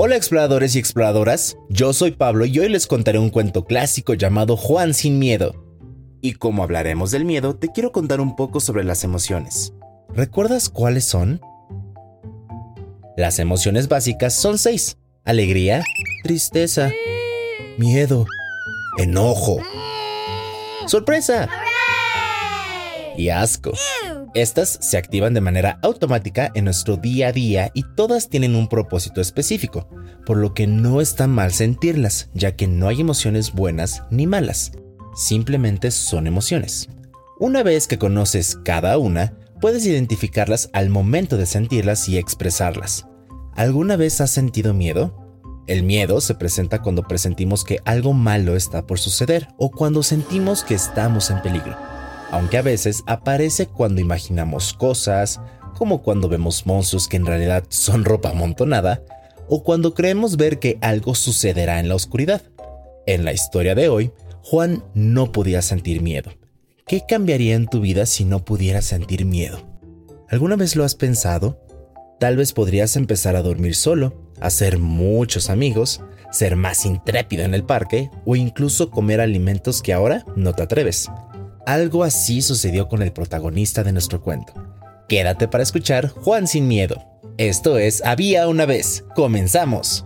Hola exploradores y exploradoras, yo soy Pablo y hoy les contaré un cuento clásico llamado Juan sin miedo. Y como hablaremos del miedo, te quiero contar un poco sobre las emociones. ¿Recuerdas cuáles son? Las emociones básicas son seis. Alegría, tristeza, miedo, enojo, sorpresa y asco. Estas se activan de manera automática en nuestro día a día y todas tienen un propósito específico, por lo que no está mal sentirlas, ya que no hay emociones buenas ni malas, simplemente son emociones. Una vez que conoces cada una, puedes identificarlas al momento de sentirlas y expresarlas. ¿Alguna vez has sentido miedo? El miedo se presenta cuando presentimos que algo malo está por suceder o cuando sentimos que estamos en peligro aunque a veces aparece cuando imaginamos cosas, como cuando vemos monstruos que en realidad son ropa amontonada, o cuando creemos ver que algo sucederá en la oscuridad. En la historia de hoy, Juan no podía sentir miedo. ¿Qué cambiaría en tu vida si no pudieras sentir miedo? ¿Alguna vez lo has pensado? Tal vez podrías empezar a dormir solo, hacer muchos amigos, ser más intrépido en el parque o incluso comer alimentos que ahora no te atreves. Algo así sucedió con el protagonista de nuestro cuento. Quédate para escuchar Juan sin miedo. Esto es Había una vez. Comenzamos.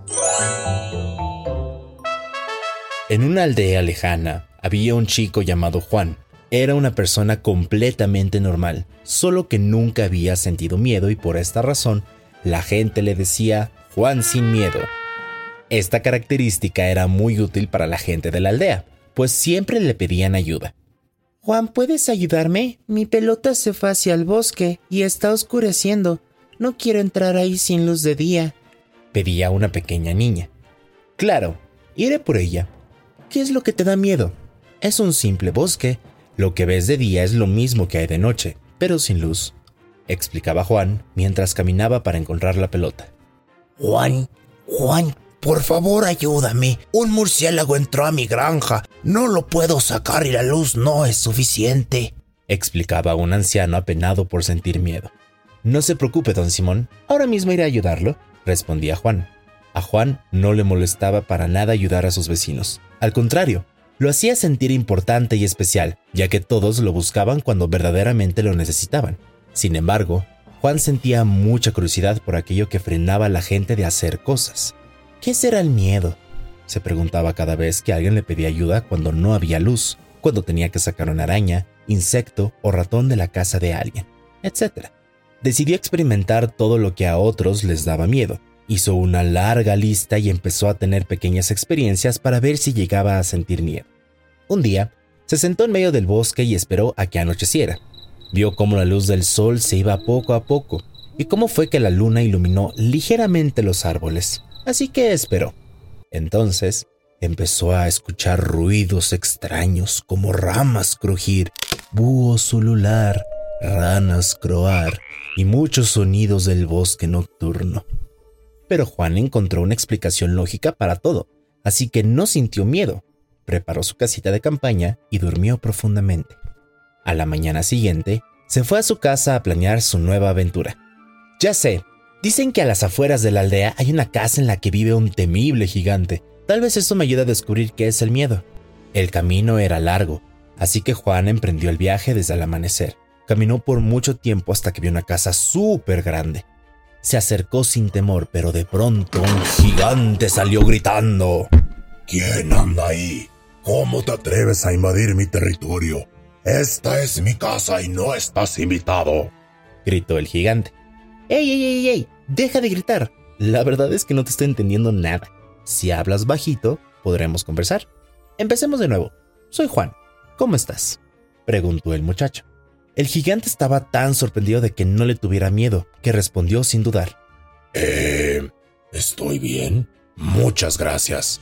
En una aldea lejana había un chico llamado Juan. Era una persona completamente normal, solo que nunca había sentido miedo y por esta razón la gente le decía Juan sin miedo. Esta característica era muy útil para la gente de la aldea, pues siempre le pedían ayuda. Juan, ¿puedes ayudarme? Mi pelota se fue hacia el bosque y está oscureciendo. No quiero entrar ahí sin luz de día. Pedía una pequeña niña. Claro, iré por ella. ¿Qué es lo que te da miedo? Es un simple bosque. Lo que ves de día es lo mismo que hay de noche, pero sin luz, explicaba Juan mientras caminaba para encontrar la pelota. Juan, Juan, por favor ayúdame. Un murciélago entró a mi granja. No lo puedo sacar y la luz no es suficiente. explicaba un anciano apenado por sentir miedo. No se preocupe, don Simón. Ahora mismo iré a ayudarlo, respondía Juan. A Juan no le molestaba para nada ayudar a sus vecinos. Al contrario, lo hacía sentir importante y especial, ya que todos lo buscaban cuando verdaderamente lo necesitaban. Sin embargo, Juan sentía mucha curiosidad por aquello que frenaba a la gente de hacer cosas. ¿Qué será el miedo? Se preguntaba cada vez que alguien le pedía ayuda cuando no había luz, cuando tenía que sacar una araña, insecto o ratón de la casa de alguien, etc. Decidió experimentar todo lo que a otros les daba miedo. Hizo una larga lista y empezó a tener pequeñas experiencias para ver si llegaba a sentir miedo. Un día, se sentó en medio del bosque y esperó a que anocheciera. Vio cómo la luz del sol se iba poco a poco y cómo fue que la luna iluminó ligeramente los árboles. Así que esperó. Entonces empezó a escuchar ruidos extraños como ramas crujir, búhos ulular, ranas croar y muchos sonidos del bosque nocturno. Pero Juan encontró una explicación lógica para todo, así que no sintió miedo. Preparó su casita de campaña y durmió profundamente. A la mañana siguiente, se fue a su casa a planear su nueva aventura. Ya sé, dicen que a las afueras de la aldea hay una casa en la que vive un temible gigante. Tal vez eso me ayude a descubrir qué es el miedo. El camino era largo, así que Juan emprendió el viaje desde el amanecer. Caminó por mucho tiempo hasta que vio una casa súper grande. se acercó sin temor, pero de pronto un gigante salió gritando. ¿Quién anda ahí? ¿Cómo te atreves a invadir mi territorio? Esta es mi casa y no estás invitado. Gritó el gigante. ¡Ey, ey, ey, ey! ¡Deja de gritar! La verdad es que no te estoy entendiendo nada. Si hablas bajito, podremos conversar. Empecemos de nuevo. Soy Juan. ¿Cómo estás? Preguntó el muchacho. El gigante estaba tan sorprendido de que no le tuviera miedo, que respondió sin dudar. Eh, estoy bien. Muchas gracias.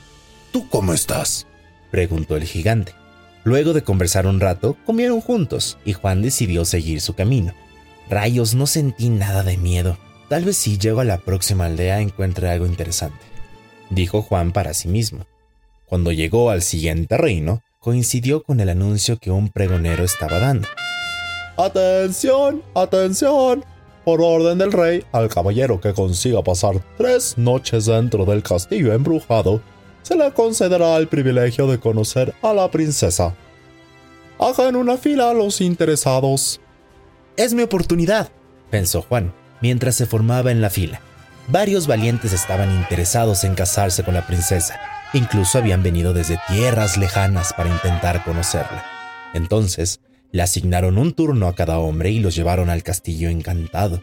¿Tú cómo estás? Preguntó el gigante. Luego de conversar un rato, comieron juntos y Juan decidió seguir su camino. Rayos, no sentí nada de miedo. Tal vez si llego a la próxima aldea encuentre algo interesante, dijo Juan para sí mismo. Cuando llegó al siguiente reino, coincidió con el anuncio que un pregonero estaba dando. Atención, atención. Por orden del rey, al caballero que consiga pasar tres noches dentro del castillo embrujado, se le concederá el privilegio de conocer a la princesa. Hagan una fila a los interesados. Es mi oportunidad, pensó Juan, mientras se formaba en la fila. Varios valientes estaban interesados en casarse con la princesa. Incluso habían venido desde tierras lejanas para intentar conocerla. Entonces, le asignaron un turno a cada hombre y los llevaron al castillo encantado.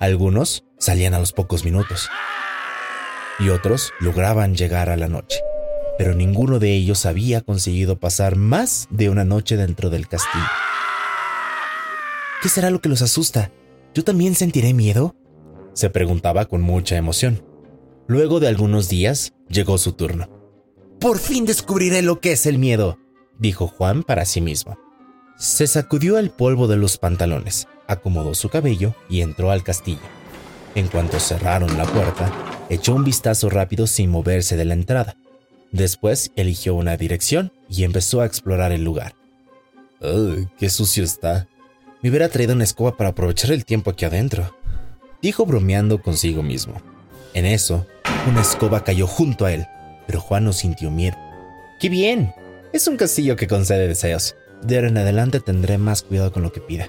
Algunos salían a los pocos minutos y otros lograban llegar a la noche, pero ninguno de ellos había conseguido pasar más de una noche dentro del castillo. ¿Qué será lo que los asusta? ¿Yo también sentiré miedo? se preguntaba con mucha emoción. Luego de algunos días llegó su turno. Por fin descubriré lo que es el miedo, dijo Juan para sí mismo. Se sacudió el polvo de los pantalones, acomodó su cabello y entró al castillo. En cuanto cerraron la puerta, echó un vistazo rápido sin moverse de la entrada. Después eligió una dirección y empezó a explorar el lugar. ¡Qué sucio está! Me hubiera traído una escoba para aprovechar el tiempo aquí adentro, dijo bromeando consigo mismo. En eso, una escoba cayó junto a él, pero Juan no sintió miedo. ¡Qué bien! Es un castillo que concede deseos. De ahora en adelante tendré más cuidado con lo que pida.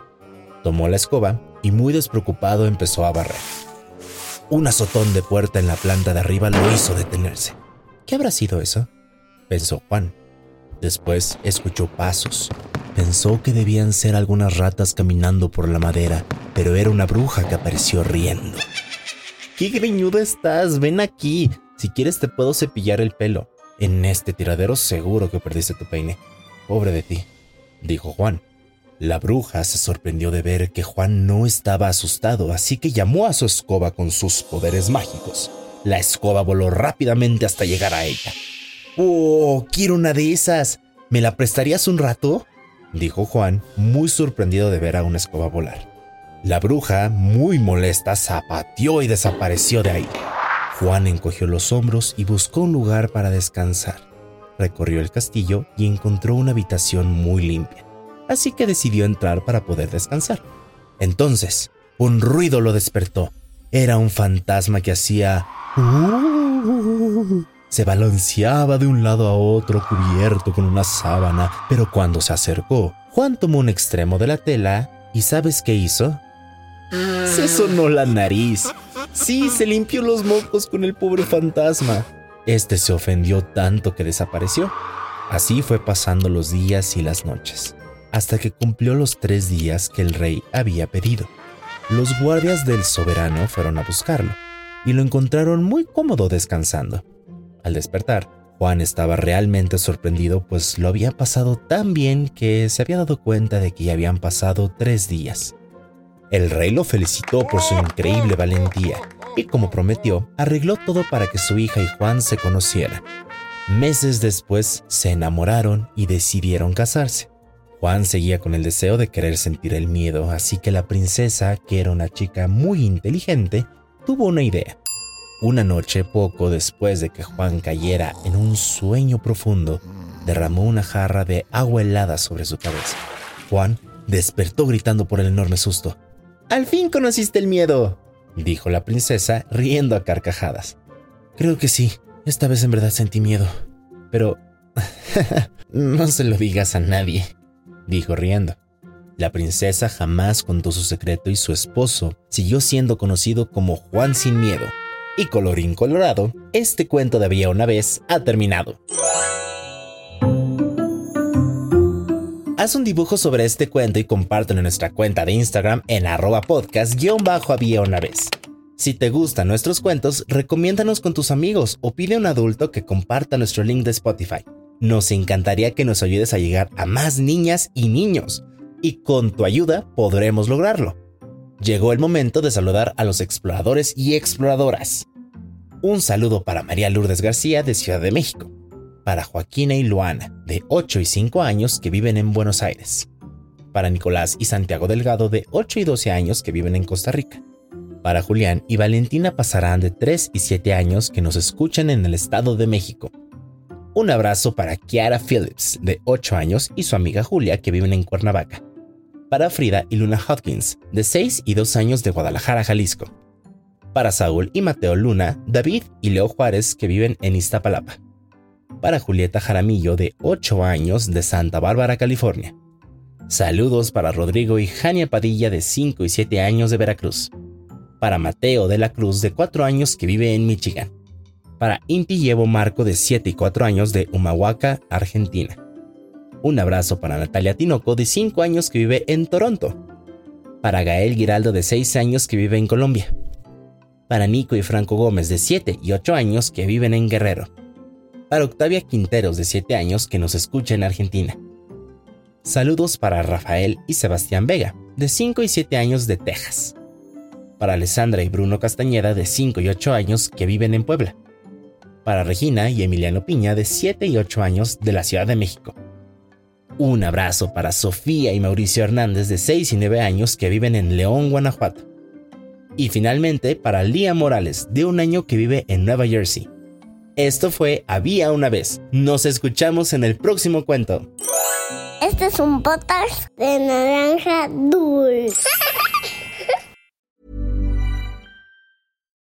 Tomó la escoba y muy despreocupado empezó a barrer. Un azotón de puerta en la planta de arriba lo hizo detenerse. ¿Qué habrá sido eso? pensó Juan. Después escuchó pasos. Pensó que debían ser algunas ratas caminando por la madera, pero era una bruja que apareció riendo. ¡Qué greñudo estás! Ven aquí. Si quieres te puedo cepillar el pelo. En este tiradero seguro que perdiste tu peine. Pobre de ti dijo Juan. La bruja se sorprendió de ver que Juan no estaba asustado, así que llamó a su escoba con sus poderes mágicos. La escoba voló rápidamente hasta llegar a ella. ¡Oh, quiero una de esas! ¿Me la prestarías un rato? dijo Juan, muy sorprendido de ver a una escoba volar. La bruja, muy molesta, zapateó y desapareció de ahí. Juan encogió los hombros y buscó un lugar para descansar recorrió el castillo y encontró una habitación muy limpia, así que decidió entrar para poder descansar. Entonces, un ruido lo despertó. Era un fantasma que hacía... Se balanceaba de un lado a otro cubierto con una sábana, pero cuando se acercó, Juan tomó un extremo de la tela y ¿sabes qué hizo? Se sonó la nariz. Sí, se limpió los mocos con el pobre fantasma. Este se ofendió tanto que desapareció. Así fue pasando los días y las noches, hasta que cumplió los tres días que el rey había pedido. Los guardias del soberano fueron a buscarlo y lo encontraron muy cómodo descansando. Al despertar, Juan estaba realmente sorprendido pues lo había pasado tan bien que se había dado cuenta de que ya habían pasado tres días. El rey lo felicitó por su increíble valentía y como prometió, arregló todo para que su hija y Juan se conocieran. Meses después se enamoraron y decidieron casarse. Juan seguía con el deseo de querer sentir el miedo, así que la princesa, que era una chica muy inteligente, tuvo una idea. Una noche, poco después de que Juan cayera en un sueño profundo, derramó una jarra de agua helada sobre su cabeza. Juan despertó gritando por el enorme susto. ¡Al fin conociste el miedo! dijo la princesa, riendo a carcajadas. Creo que sí, esta vez en verdad sentí miedo. Pero... no se lo digas a nadie, dijo riendo. La princesa jamás contó su secreto y su esposo siguió siendo conocido como Juan sin miedo. Y colorín colorado, este cuento de había una vez ha terminado. Haz un dibujo sobre este cuento y compártelo en nuestra cuenta de Instagram en arroba podcast-había una vez. Si te gustan nuestros cuentos, recomiéndanos con tus amigos o pide a un adulto que comparta nuestro link de Spotify. Nos encantaría que nos ayudes a llegar a más niñas y niños, y con tu ayuda podremos lograrlo. Llegó el momento de saludar a los exploradores y exploradoras. Un saludo para María Lourdes García de Ciudad de México para Joaquina y Luana, de 8 y 5 años que viven en Buenos Aires, para Nicolás y Santiago Delgado, de 8 y 12 años que viven en Costa Rica, para Julián y Valentina Pasarán, de 3 y 7 años que nos escuchan en el Estado de México. Un abrazo para Kiara Phillips, de 8 años, y su amiga Julia, que viven en Cuernavaca. Para Frida y Luna Hopkins, de 6 y 2 años de Guadalajara, Jalisco. Para Saúl y Mateo Luna, David y Leo Juárez, que viven en Iztapalapa para Julieta Jaramillo de 8 años de Santa Bárbara, California. Saludos para Rodrigo y Jania Padilla de 5 y 7 años de Veracruz. Para Mateo de la Cruz de 4 años que vive en Michigan. Para Inti Llevo Marco de 7 y 4 años de Humahuaca, Argentina. Un abrazo para Natalia Tinoco de 5 años que vive en Toronto. Para Gael Giraldo de 6 años que vive en Colombia. Para Nico y Franco Gómez de 7 y 8 años que viven en Guerrero para Octavia Quinteros de 7 años que nos escucha en Argentina. Saludos para Rafael y Sebastián Vega, de 5 y 7 años de Texas. Para Alessandra y Bruno Castañeda, de 5 y 8 años que viven en Puebla. Para Regina y Emiliano Piña, de 7 y 8 años de la Ciudad de México. Un abrazo para Sofía y Mauricio Hernández, de 6 y 9 años que viven en León, Guanajuato. Y finalmente para Lía Morales, de un año que vive en Nueva Jersey. Esto fue Había una vez. Nos escuchamos en el próximo cuento. Este es un potas de naranja dulce.